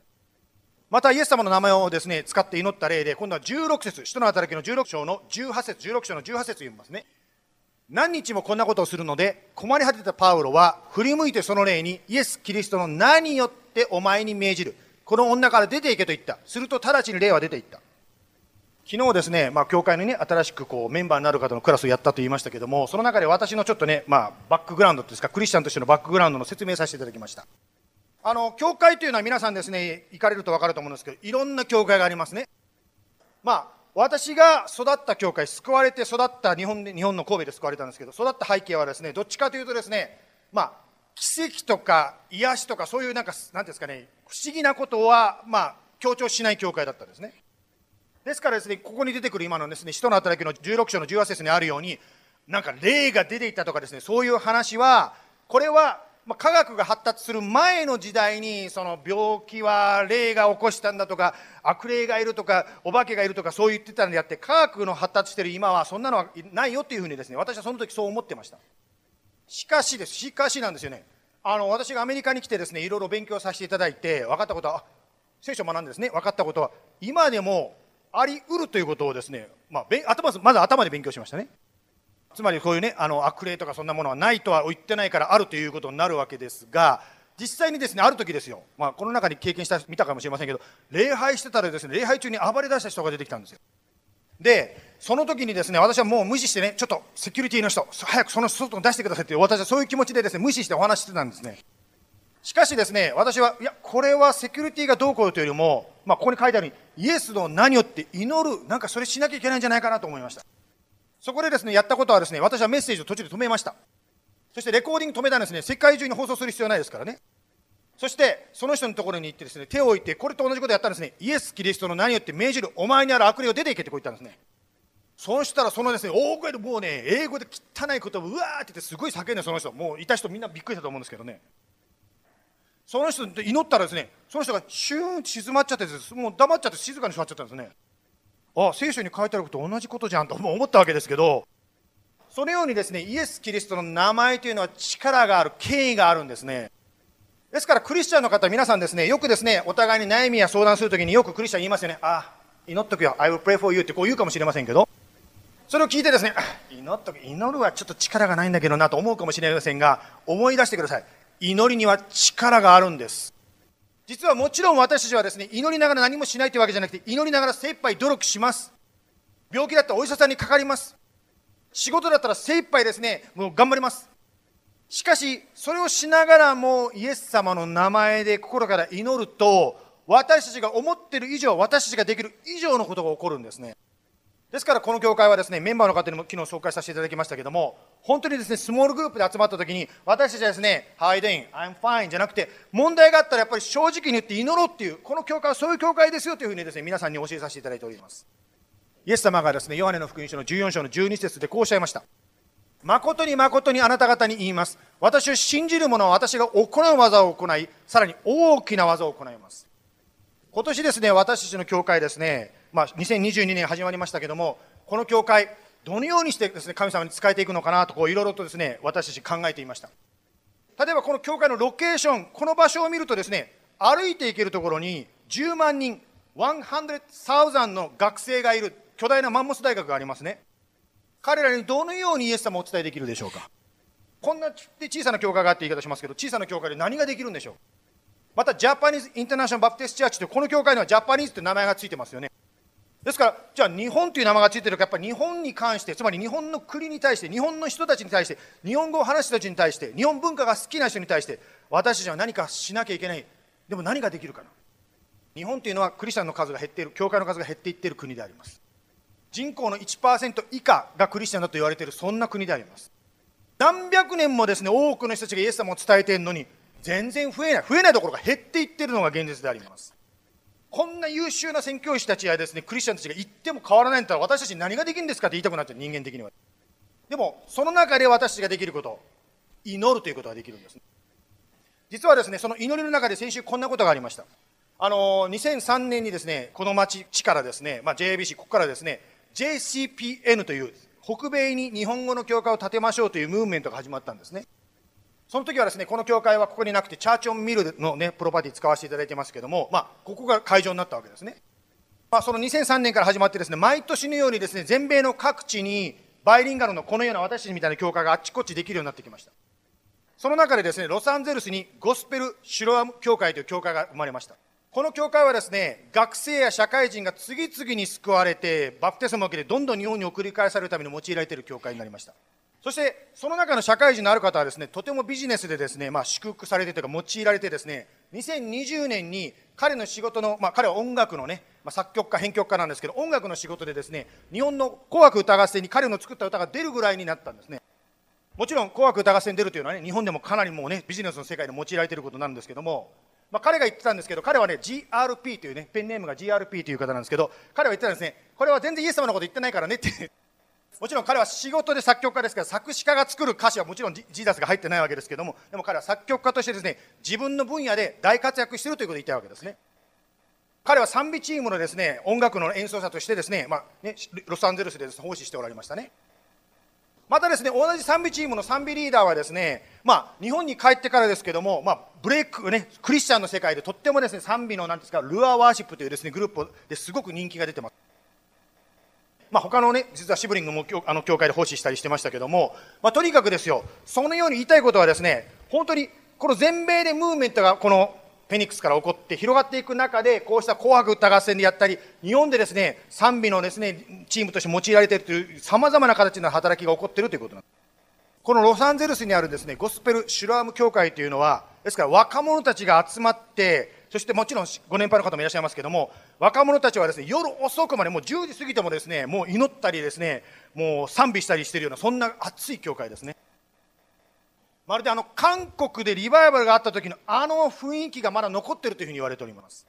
またイエス様の名前をですね、使って祈った例で、今度は16節、使徒の働きの16章の18節、16章の18節読みますね。何日もこんなことをするので、困り果てたパウロは、振り向いてその霊に、イエス・キリストの名によってお前に命じる。この女から出ていけと言った。すると直ちに霊は出ていった。昨日ですね、まあ、教会のね、新しくこうメンバーになる方のクラスをやったと言いましたけども、その中で私のちょっとね、まあ、バックグラウンドですか、クリスチャンとしてのバックグラウンドの説明させていただきました。あの、教会というのは皆さんですね、行かれると分かると思うんですけど、いろんな教会がありますね。まあ、私が育った教会、救われて育った日本で、日本の神戸で救われたんですけど、育った背景はですね、どっちかというとですね、まあ、奇跡とか癒しとかそういうなんか、なんですかね、不思議なことは、まあ、強調しない教会だったんですね。ですからですね、ここに出てくる今のですね、使徒の働きの16章の18節にあるように、なんか霊が出ていたとかですね、そういう話は、これは、まあ、科学が発達する前の時代に、その病気は霊が起こしたんだとか、悪霊がいるとか、お化けがいるとか、そう言ってたんであって、科学の発達してる今は、そんなのはないよっていうふうにですね、私はその時そう思ってました。しかしです、しかしなんですよね。あの、私がアメリカに来てですね、いろいろ勉強させていただいて、分かったことは、聖書を学んでですね、分かったことは、今でもあり得るということをですね、まあ、頭まず頭で勉強しましたね。つまりこういうね、あの悪霊とかそんなものはないとは言ってないからあるということになるわけですが、実際にですね、ある時ですよ、まあ、この中に経験した、見たかもしれませんけど、礼拝してたらですね、礼拝中に暴れ出した人が出てきたんですよ。で、その時にですね、私はもう無視してね、ちょっとセキュリティの人、早くその外に出してくださいって、私はそういう気持ちでですね、無視してお話してたんですね。しかしですね、私は、いや、これはセキュリティがどうこうというよりも、まあ、ここに書いてあるように、イエスの名によって祈る、なんかそれしなきゃいけないんじゃないかなと思いました。そこでですね、やったことはですね、私はメッセージを途中で止めました。そしてレコーディング止めたんですね、世界中に放送する必要ないですからね。そして、その人のところに行ってですね、手を置いて、これと同じことやったんですね、イエス・キリストの名によって命じる、お前にある悪霊を出ていけってこう言ったんですね。そうしたらそのですね大声でもうね英語で汚い言葉をうわーって言ってすごい叫んでその人もういた人みんなびっくりしたと思うんですけどねその人で祈ったらですねその人がシューンって静まっちゃってもう黙っちゃって静かに座っちゃったんですねあ聖書に書いてあること同じことじゃんと思ったわけですけどそのようにですねイエス・キリストの名前というのは力がある権威があるんですね。ですからクリスチャンの方皆さんですねよくですねお互いに悩みや相談するときによくクリスチャン言いますよね。あ祈っとくよ。I will pray for you ってこう言うかもしれませんけど。それを聞いてですね、祈っとく、祈るはちょっと力がないんだけどなと思うかもしれませんが、思い出してください。祈りには力があるんです。実はもちろん私たちはですね、祈りながら何もしないというわけじゃなくて、祈りながら精一杯努力します。病気だったらお医者さんにかかります。仕事だったら精一杯ですね、もう頑張ります。しかし、それをしながらもイエス様の名前で心から祈ると、私たちが思ってる以上、私たちができる以上のことが起こるんですね。ですからこの教会はですね、メンバーの方にも昨日紹介させていただきましたけども、本当にですね、スモールグループで集まった時に、私たちはですね、How are you doing? I'm fine じゃなくて、問題があったらやっぱり正直に言って祈ろうっていう、この教会はそういう教会ですよというふうにですね、皆さんに教えさせていただいております。イエス様がですね、ヨハネの福音書の14章の12節でこうおっしゃいました。誠に誠にあなた方に言います。私を信じる者は私が行う技を行い、さらに大きな技を行います。今年ですね、私たちの教会ですね、まあ、2022年始まりましたけども、この教会、どのようにしてですね、神様に仕えていくのかなと、こう、いろいろとですね、私たち考えていました。例えばこの教会のロケーション、この場所を見るとですね、歩いていけるところに10万人、100,000の学生がいる巨大なマンモス大学がありますね。彼らにどのようにイエス様をお伝えできるでしょうか。こんな小さな教会があって言い方しますけど、小さな教会で何ができるんでしょうまた、ジャパニーズ・インターナショナル・バプテスチャーチというこの教会にはジャパニーズという名前がついてますよね。ですから、じゃあ日本という名前がついているから、やっぱり日本に関して、つまり日本の国に対して、日本の人たちに対して、日本語を話す人たちに対して、日本文化が好きな人に対して、私たちは何かしなきゃいけない。でも何ができるかな。日本というのはクリスチャンの数が減っている教会の数が減っていっている国であります人口の1%以下がクリスチャンだと言われているそんな国であります何百年もですね多くの人たちがイエス様を伝えているのに全然増えない増えないどころか減っていっているのが現実でありますこんな優秀な宣教師たちやですねクリスチャンたちが言っても変わらないんだったら私たち何ができるんですかって言いたくなっちゃう人間的には。でもその中で私たちができること祈るということができるんです実はですねその祈りの中で先週こんなことがありました。あの2003年にですねこの町地からですね、まあ、JABC ここからですね JCPN という北米に日本語の教会を建てましょうというムーブメントが始まったんですね。その時はですねこの教会はここになくてチャーチョンミルのねプロパティ使わせていただいてますけどもまあここが会場になったわけですね。まあ、その2003年から始まってですね毎年のようにですね全米の各地にバイリンガルのこのような私たちみたいな教会があっちこっちできるようになってきました。その中でですねロサンゼルスにゴスペル・シュロアム教会という教会が生まれました。この教会はですね、学生や社会人が次々に救われて、バプテスマを受けてどんどん日本に送り返されるために用いられている教会になりました。そして、その中の社会人のある方はですね、とてもビジネスでですね、まあ、祝福されてというか、用いられてですね、2020年に彼の仕事の、まあ、彼は音楽のね、まあ、作曲家、編曲家なんですけど、音楽の仕事でですね、日本の紅白歌合戦に彼の作った歌が出るぐらいになったんですね。もちろん紅白歌合戦に出るというのはね、日本でもかなりもうね、ビジネスの世界で用いられていることなんですけども、まあ、彼が言ってたんですけど、彼はね、GRP というね、ペンネームが GRP という方なんですけど、彼は言ってたんですね、これは全然イエス様のこと言ってないからねってもちろん彼は仕事で作曲家ですから、作詞家が作る歌詞はもちろんジーザスが入ってないわけですけども、でも彼は作曲家としてですね、自分の分野で大活躍しているということを言いたいわけですね。彼は賛美チームのですね、音楽の演奏者としてですね、まあ、ね、ロサンゼルスで奉仕しておられましたね。またですね、同じ賛美チームの賛美リーダーはですね、まあ、日本に帰ってからですけども、まあ、ブレイクね、クリスチャンの世界でとってもですね、賛美のなんですか、ルアーワーシップというですね、グループですごく人気が出てます。まあ、他のね、実はシブリングもあの教会で奉仕したりしてましたけども、まあ、とにかくですよ、そのように言いたいことはですね、本当にこの全米でムーブメントがこのフェニックスから起こって広がっていく中で、こうした紅白歌合戦でやったり、日本でですね、賛美のですね、チームとして用いられているという様々な形の働きが起こっているということなんです。このロサンゼルスにあるですね、ゴスペル・シュラーム教会というのは、ですから若者たちが集まって、そしてもちろんご年配の方もいらっしゃいますけども、若者たちはですね、夜遅くまでもう10時過ぎてもですね、もう祈ったりですね、もう賛美したりしているような、そんな熱い教会ですね。まるであの韓国でリバイバルがあった時のあの雰囲気がまだ残っているというふうに言われております。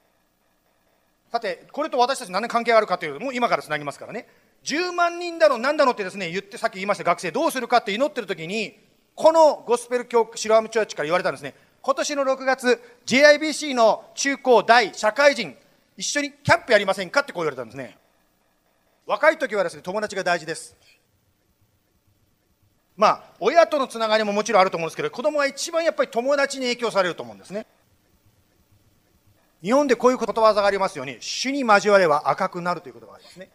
さてこれと私たち何の関係があるかというとも今からつなぎますからね。10万人だろう何だろうってですね言ってさっき言いました学生どうするかって祈ってる時にこのゴスペル教シロアムチョーチから言われたんですね。今年の6月 JIBC の中高大社会人一緒にキャンプやりませんかってこう言われたんですね若い時はですね友達が大事ですまあ、親とのつながりももちろんあると思うんですけど、子供は一番やっぱり友達に影響されると思うんですね。日本でこういうことわざがありますように、主に交われば赤くなるということがありますね。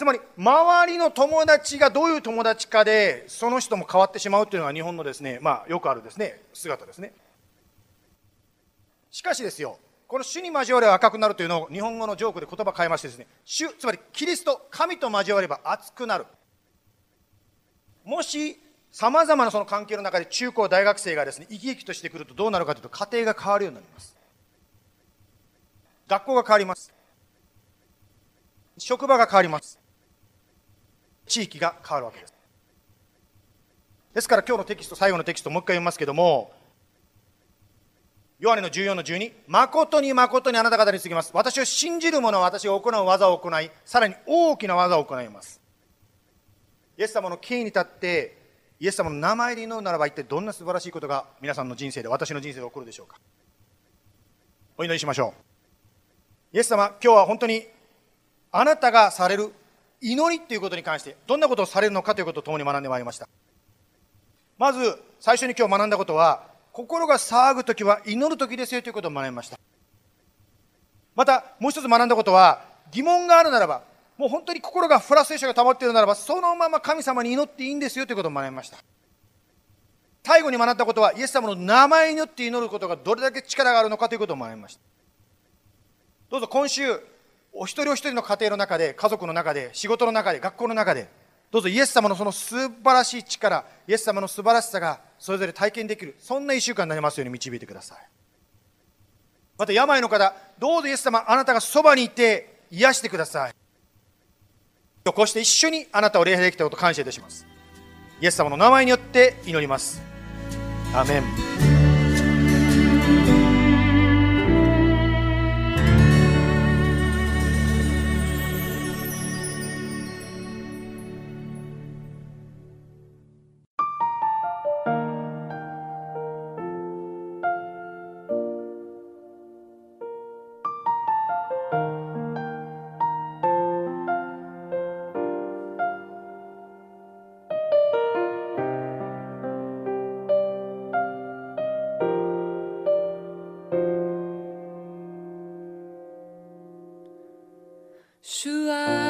つまり、周りの友達がどういう友達かで、その人も変わってしまうというのが日本のですね、まあ、よくあるですね、姿ですね。しかしですよ、この主に交われば赤くなるというのを日本語のジョークで言葉変えましてですね、主、つまりキリスト、神と交われば熱くなる。もしさまざまなその関係の中で中高大学生がですね生き生きとしてくるとどうなるかというと家庭が変わるようになります学校が変わります職場が変わります地域が変わるわけです。ですから今日のテキスト最後のテキストもう一回読みますけどもヨハネの14の12誠に誠にあなた方に過ぎます。私を信じる者は私が行う技を行いさらに大きな技を行います。イエス様の権威に立ってイエス様の名前で祈るならば一体どんな素晴らしいことが皆さんの人生で私の人生で起こるでしょうか。お祈りしましょう。イエス様今日は本当にあなたがされる祈りということに関してどんなことをされるのかということを共に学んでまいりましたまず最初に今日学んだことは心が騒ぐ時は祈る時ですよということを学びましたまたもう一つ学んだことは疑問があるならばもう本当に心がフラストレーションが溜まっているならば、そのまま神様に祈っていいんですよということを学びました。最後に学んだことは、イエス様の名前によって祈ることがどれだけ力があるのかということを学びました。どうぞ今週、お一人お一人の家庭の中で、家族の中で、仕事の中で、学校の中で、どうぞイエス様のその素晴らしい力、イエス様の素晴らしさがそれぞれ体験できる、そんな1週間になりますように導いてください。また病の方、どうぞイエス様、あなたがそばにいて癒してください。今日こうして一緒にあなたを礼拝できたことを感謝いたします。イエス様の名前によって祈ります。アメン Shua.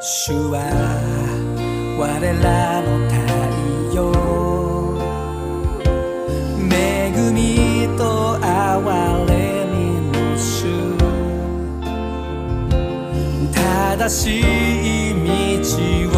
主は我らの太陽。恵みと哀れみの主。正しい道を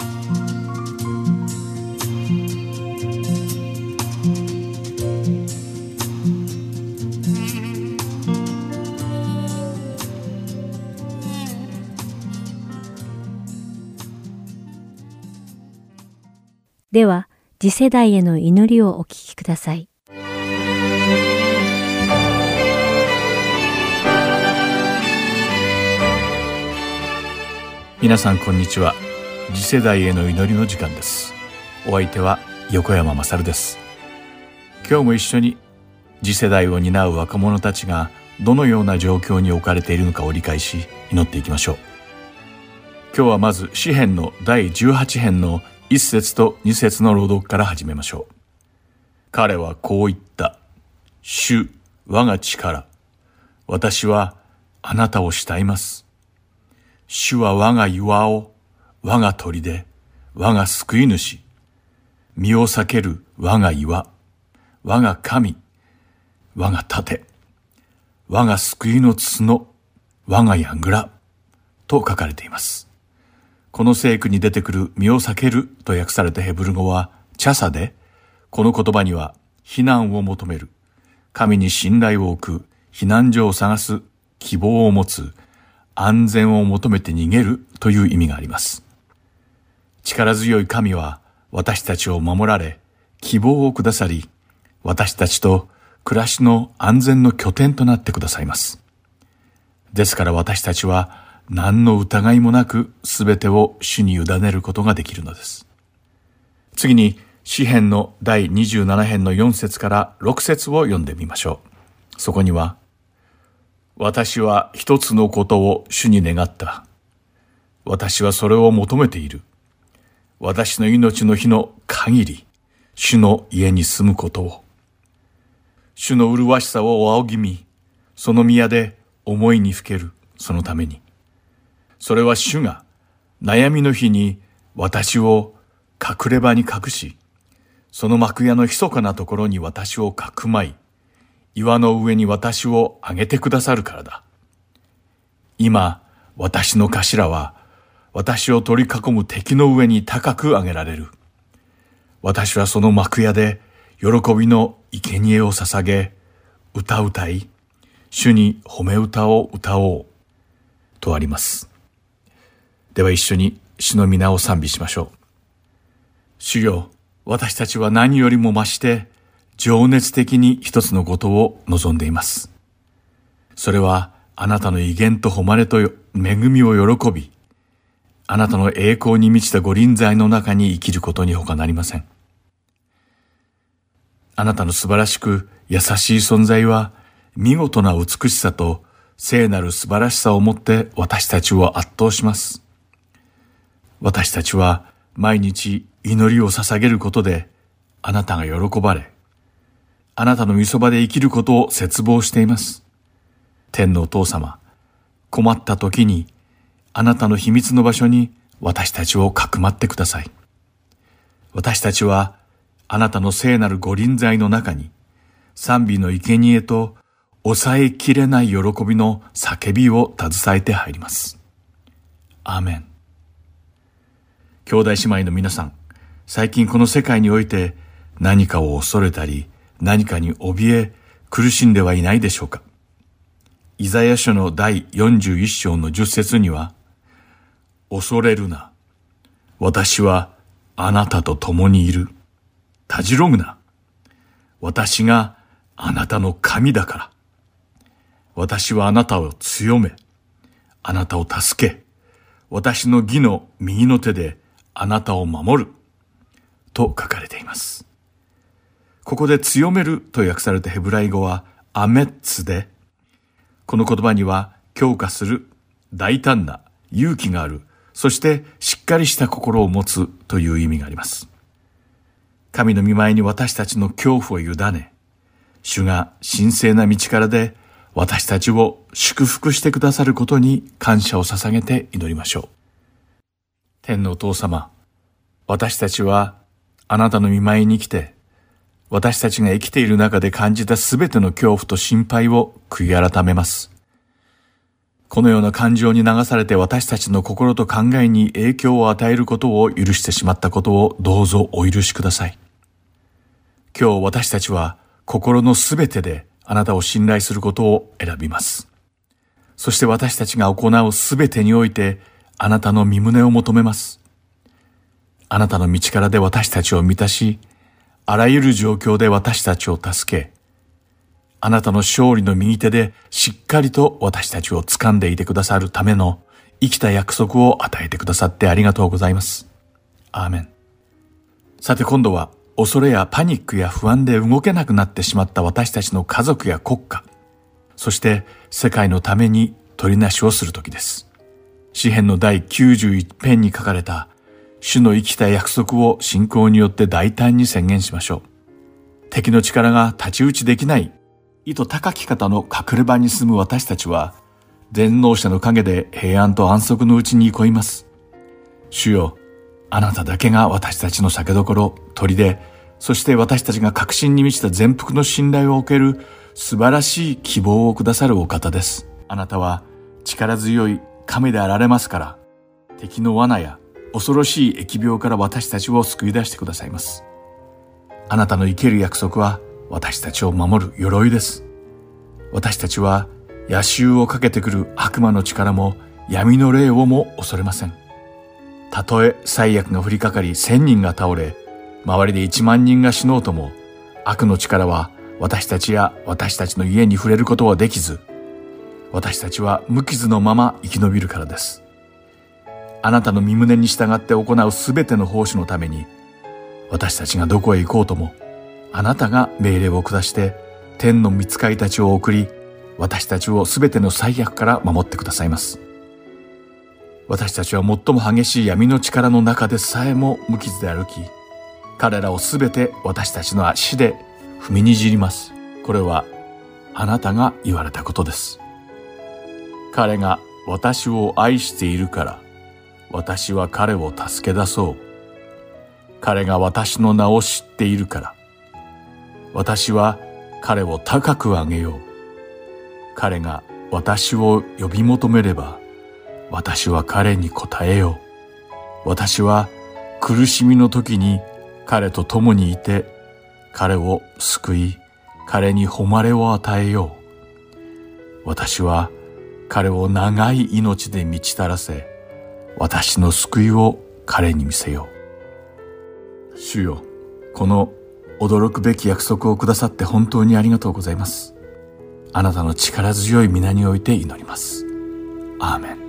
では、次世代への祈りをお聞きください。皆さんこんにちは。次世代への祈りの時間です。お相手は横山まさるです。今日も一緒に次世代を担う若者たちがどのような状況に置かれているのかを理解し祈っていきましょう。今日はまず詩編の第18編の1節と2節の朗読から始めましょう。彼はこう言った。主我が力。私はあなたを慕います。主は我が岩を、我が砦、我が救い主、身を避ける我が岩、我が神、我が盾、我が救いの角、我が櫓、と書かれています。この聖句に出てくる身を避けると訳されたヘブル語はチャサで、この言葉には避難を求める、神に信頼を置く、避難所を探す、希望を持つ、安全を求めて逃げるという意味があります。力強い神は私たちを守られ、希望をくださり、私たちと暮らしの安全の拠点となってくださいます。ですから私たちは何の疑いもなく全てを主に委ねることができるのです。次に、詩編の第27編の4節から6節を読んでみましょう。そこには、私は一つのことを主に願った。私はそれを求めている。私の命の日の限り、主の家に住むことを。主の麗しさを仰ぎ見、その宮で思いにふける、そのために。それは主が悩みの日に私を隠れ場に隠し、その幕屋の密かなところに私をかくまい、岩の上に私を上げてくださるからだ。今、私の頭は、私を取り囲む敵の上に高く上げられる。私はその幕屋で、喜びの生贄を捧げ、歌歌い、主に褒め歌を歌おう。とあります。では一緒に主の皆を賛美しましょう。主よ、私たちは何よりも増して、情熱的に一つのことを望んでいます。それはあなたの威厳と誉れと恵みを喜び、あなたの栄光に満ちた御臨在の中に生きることに他なりません。あなたの素晴らしく優しい存在は見事な美しさと聖なる素晴らしさをもって私たちを圧倒します。私たちは毎日祈りを捧げることであなたが喜ばれ、あなたの御そばで生きることを絶望しています。天のお父様、困った時に、あなたの秘密の場所に私たちをかくまってください。私たちは、あなたの聖なる御臨在の中に、賛美の生贄と抑えきれない喜びの叫びを携えて入ります。アーメン。兄弟姉妹の皆さん、最近この世界において何かを恐れたり、何かに怯え苦しんではいないでしょうかイザヤ書の第41章の10節には、恐れるな。私はあなたと共にいる。たじろぐな。私があなたの神だから。私はあなたを強め、あなたを助け、私の義の右の手であなたを守る。と書かれています。ここで強めると訳されたヘブライ語はアメッツで、この言葉には強化する、大胆な、勇気がある、そしてしっかりした心を持つという意味があります。神の見舞いに私たちの恐怖を委ね、主が神聖な道からで私たちを祝福してくださることに感謝を捧げて祈りましょう。天のお父様、私たちはあなたの見舞いに来て、私たちが生きている中で感じたすべての恐怖と心配を悔い改めます。このような感情に流されて私たちの心と考えに影響を与えることを許してしまったことをどうぞお許しください。今日私たちは心のすべてであなたを信頼することを選びます。そして私たちが行うすべてにおいてあなたの身胸を求めます。あなたの道からで私たちを満たし、あらゆる状況で私たちを助け、あなたの勝利の右手でしっかりと私たちを掴んでいてくださるための生きた約束を与えてくださってありがとうございます。アーメン。さて今度は恐れやパニックや不安で動けなくなってしまった私たちの家族や国家、そして世界のために取りなしをする時です。詩篇の第91編に書かれた主の生きた約束を信仰によって大胆に宣言しましょう。敵の力が太刀打ちできない意図高き方の隠れ場に住む私たちは、全能者の陰で平安と安息のうちに憩います。主よ、あなただけが私たちの酒どころ、砦、そして私たちが確信に満ちた全幅の信頼を受ける素晴らしい希望をくださるお方です。あなたは力強い神であられますから、敵の罠や恐ろしい疫病から私たちを救い出してくださいます。あなたの生ける約束は私たちを守る鎧です。私たちは野襲をかけてくる悪魔の力も闇の霊をも恐れません。たとえ最悪が降りかかり千人が倒れ、周りで一万人が死のうとも、悪の力は私たちや私たちの家に触れることはできず、私たちは無傷のまま生き延びるからです。あなたの身胸に従って行うすべての奉仕のために、私たちがどこへ行こうとも、あなたが命令を下して天の見つかりたちを送り私たちをすべての最悪から守ってくださいます。私たちは最も激しい闇の力の中でさえも無傷で歩き彼らをすべて私たちの足で踏みにじります。これはあなたが言われたことです。彼が私を愛しているから私は彼を助け出そう彼が私の名を知っているから私は彼を高く上げよう。彼が私を呼び求めれば、私は彼に答えよう。私は苦しみの時に彼と共にいて、彼を救い、彼に誉れを与えよう。私は彼を長い命で満ちたらせ、私の救いを彼に見せよう。主よ、この驚くべき約束をくださって本当にありがとうございます。あなたの力強い皆において祈ります。アーメン。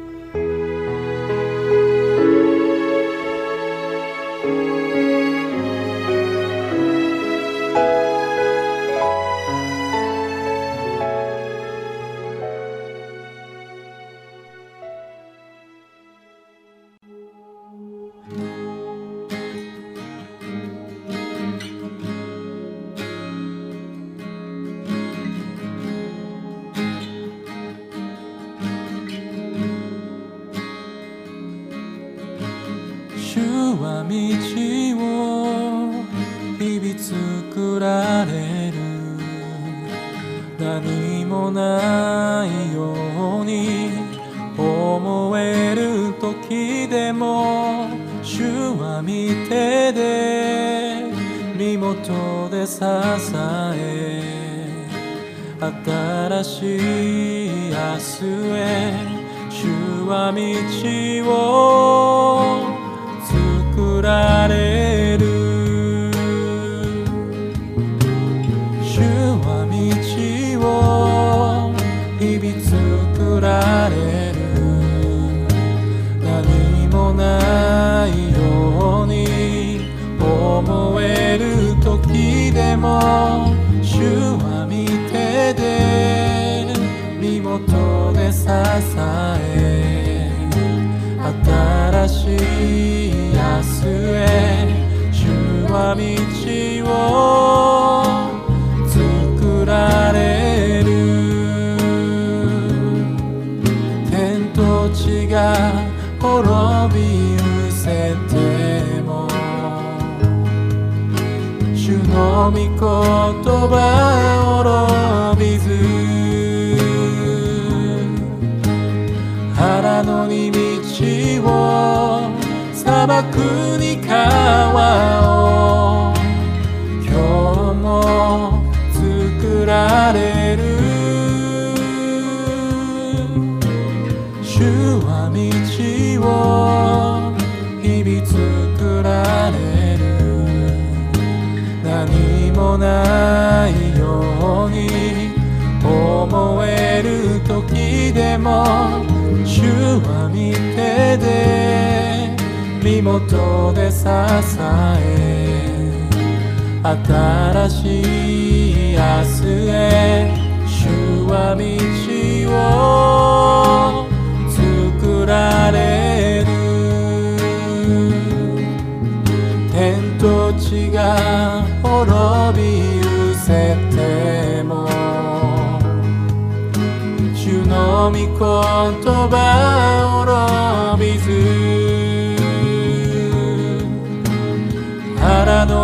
時でも主は見てで身元で支え新しい明日へ主は道を作られる。え新しい明日へ主は道を作られる。天と地が滅び失せても。主の御言葉滅砂漠に川を今日も作られる。主は道を日々作られる。何もないように思える時でも主は見てで身元で支え新しい明日へ主は道を作られる天と地が滅び失せても主の御言葉を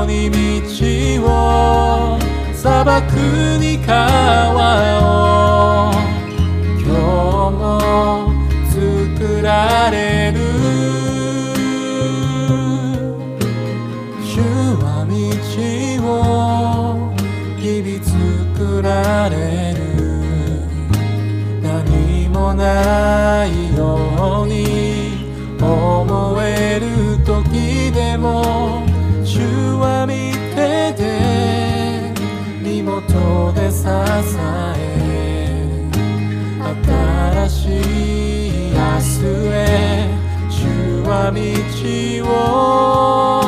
に道を砂漠に川を今日も作られる。主は道を日々作られる。何もない。え新しい明日へ主は道を